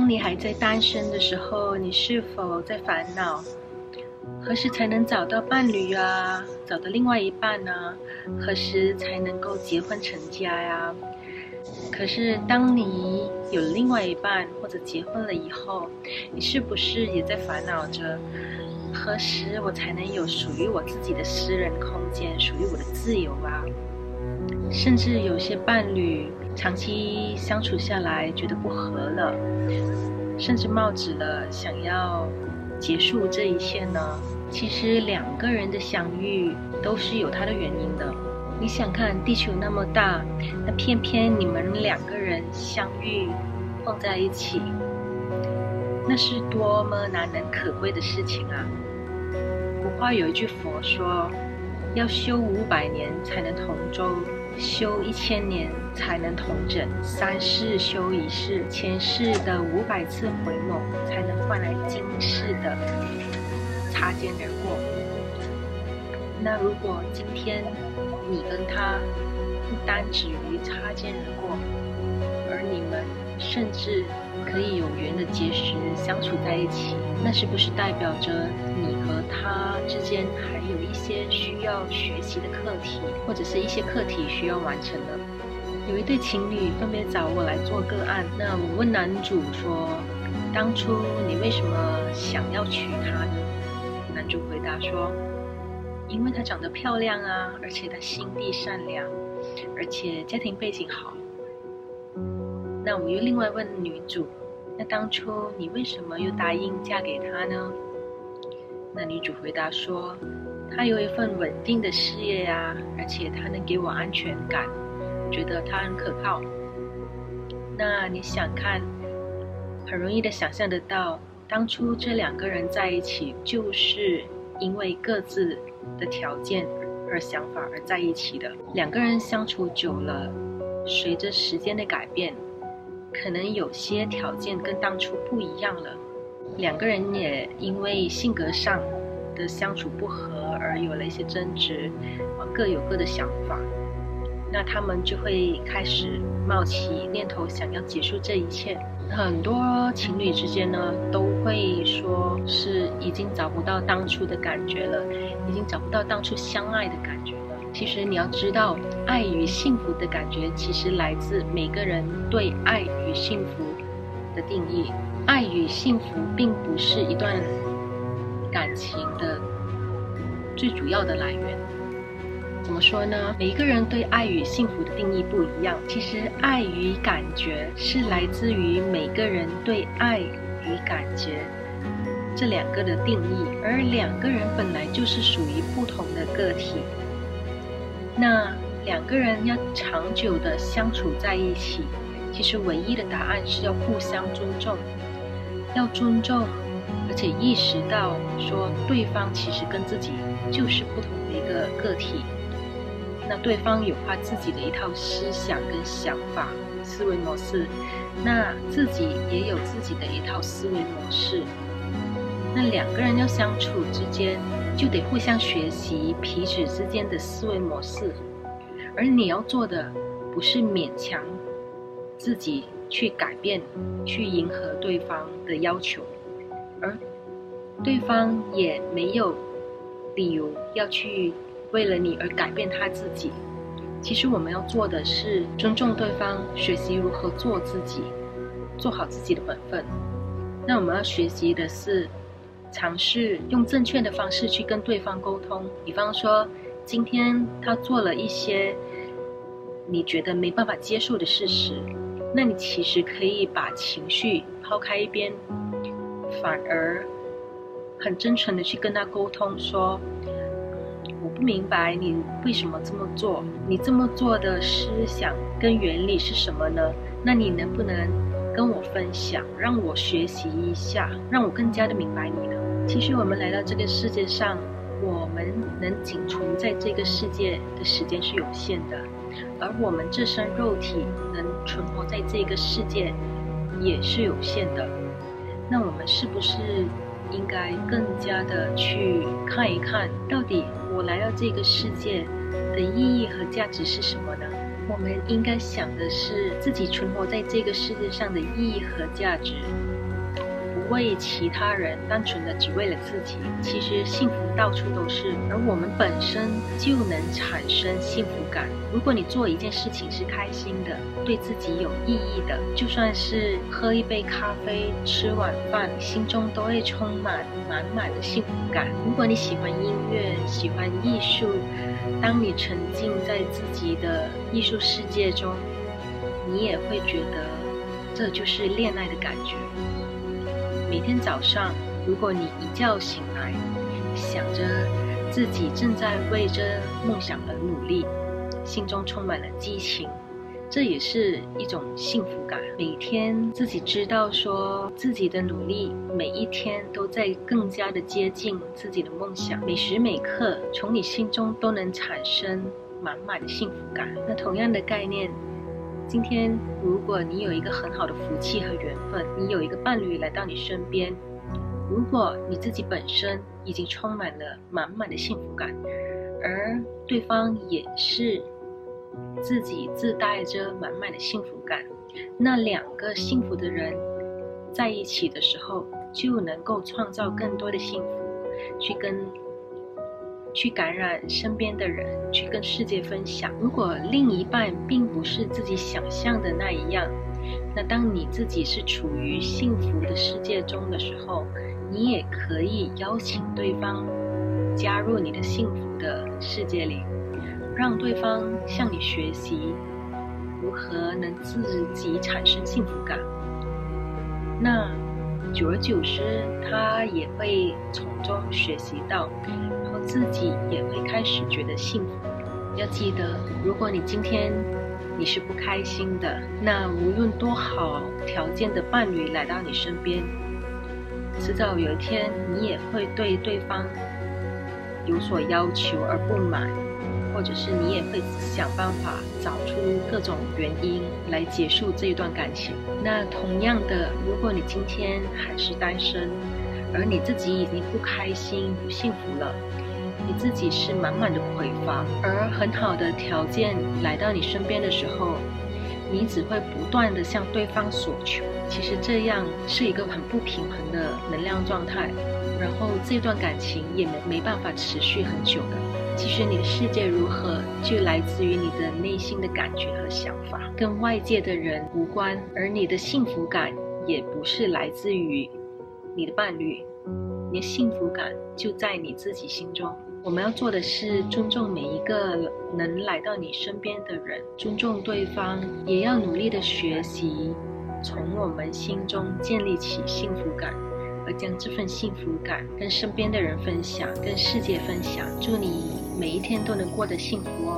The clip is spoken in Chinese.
当你还在单身的时候，你是否在烦恼何时才能找到伴侣啊？找到另外一半呢？何时才能够结婚成家呀？可是当你有另外一半或者结婚了以后，你是不是也在烦恼着何时我才能有属于我自己的私人空间，属于我的自由啊？甚至有些伴侣长期相处下来觉得不合了，甚至冒着了想要结束这一切呢？其实两个人的相遇都是有它的原因的。你想看地球那么大，那偏偏你们两个人相遇碰在一起，那是多么难能可贵的事情啊！古话有一句佛说：“要修五百年才能同舟。”修一千年才能同枕，三世修一世，前世的五百次回眸，才能换来今世的擦肩而过。那如果今天你跟他不单止于擦肩而过，而你们甚至可以有缘的结识相处在一起，那是不是代表着你和他之间还有一些需要学习的课题，或者是一些课题需要完成的？有一对情侣分别找我来做个案，那我问男主说：“当初你为什么想要娶她呢？”男主回答说：“因为她长得漂亮啊，而且她心地善良，而且家庭背景好。”那我又另外问女主：“那当初你为什么又答应嫁给他呢？”那女主回答说：“他有一份稳定的事业呀，而且他能给我安全感，觉得他很可靠。”那你想看，很容易的想象得到，当初这两个人在一起，就是因为各自的条件和想法而在一起的。两个人相处久了，随着时间的改变。可能有些条件跟当初不一样了，两个人也因为性格上的相处不和而有了一些争执，各有各的想法，那他们就会开始冒起念头，想要结束这一切。很多情侣之间呢，都会说是已经找不到当初的感觉了，已经找不到当初相爱的感觉。其实你要知道，爱与幸福的感觉，其实来自每个人对爱与幸福的定义。爱与幸福并不是一段感情的最主要的来源。怎么说呢？每一个人对爱与幸福的定义不一样。其实，爱与感觉是来自于每个人对爱与感觉这两个的定义，而两个人本来就是属于不同的个体。那两个人要长久的相处在一起，其实唯一的答案是要互相尊重，要尊重，而且意识到说对方其实跟自己就是不同的一个个体。那对方有他自己的一套思想跟想法、思维模式，那自己也有自己的一套思维模式。那两个人要相处之间。就得互相学习彼此之间的思维模式，而你要做的不是勉强自己去改变、去迎合对方的要求，而对方也没有理由要去为了你而改变他自己。其实我们要做的是尊重对方，学习如何做自己，做好自己的本分。那我们要学习的是。尝试用正确的方式去跟对方沟通，比方说，今天他做了一些你觉得没办法接受的事实，那你其实可以把情绪抛开一边，反而很真诚的去跟他沟通，说，我不明白你为什么这么做，你这么做的思想跟原理是什么呢？那你能不能跟我分享，让我学习一下，让我更加的明白你呢？其实我们来到这个世界上，我们能仅存在这个世界的时间是有限的，而我们这身肉体能存活在这个世界也是有限的。那我们是不是应该更加的去看一看，到底我来到这个世界的意义和价值是什么呢？我们应该想的是自己存活在这个世界上的意义和价值。为其他人，单纯的只为了自己。其实幸福到处都是，而我们本身就能产生幸福感。如果你做一件事情是开心的，对自己有意义的，就算是喝一杯咖啡、吃晚饭，心中都会充满满满的幸福感。如果你喜欢音乐，喜欢艺术，当你沉浸在自己的艺术世界中，你也会觉得这就是恋爱的感觉。每天早上，如果你一觉醒来，想着自己正在为着梦想而努力，心中充满了激情，这也是一种幸福感。每天自己知道说自己的努力，每一天都在更加的接近自己的梦想，每时每刻从你心中都能产生满满的幸福感。那同样的概念。今天，如果你有一个很好的福气和缘分，你有一个伴侣来到你身边，如果你自己本身已经充满了满满的幸福感，而对方也是自己自带着满满的幸福感，那两个幸福的人在一起的时候，就能够创造更多的幸福，去跟。去感染身边的人，去跟世界分享。如果另一半并不是自己想象的那一样，那当你自己是处于幸福的世界中的时候，你也可以邀请对方加入你的幸福的世界里，让对方向你学习如何能自己产生幸福感。那久而久之，他也会从中学习到。自己也会开始觉得幸福。要记得，如果你今天你是不开心的，那无论多好条件的伴侣来到你身边，迟早有一天你也会对对方有所要求而不满，或者是你也会想办法找出各种原因来结束这一段感情。那同样的，如果你今天还是单身，而你自己已经不开心、不幸福了。你自己是满满的匮乏，而很好的条件来到你身边的时候，你只会不断的向对方索求。其实这样是一个很不平衡的能量状态，然后这段感情也没没办法持续很久的。其实你的世界如何，就来自于你的内心的感觉和想法，跟外界的人无关。而你的幸福感也不是来自于你的伴侣，你的幸福感就在你自己心中。我们要做的是尊重每一个能来到你身边的人，尊重对方，也要努力的学习，从我们心中建立起幸福感，而将这份幸福感跟身边的人分享，跟世界分享。祝你每一天都能过得幸福！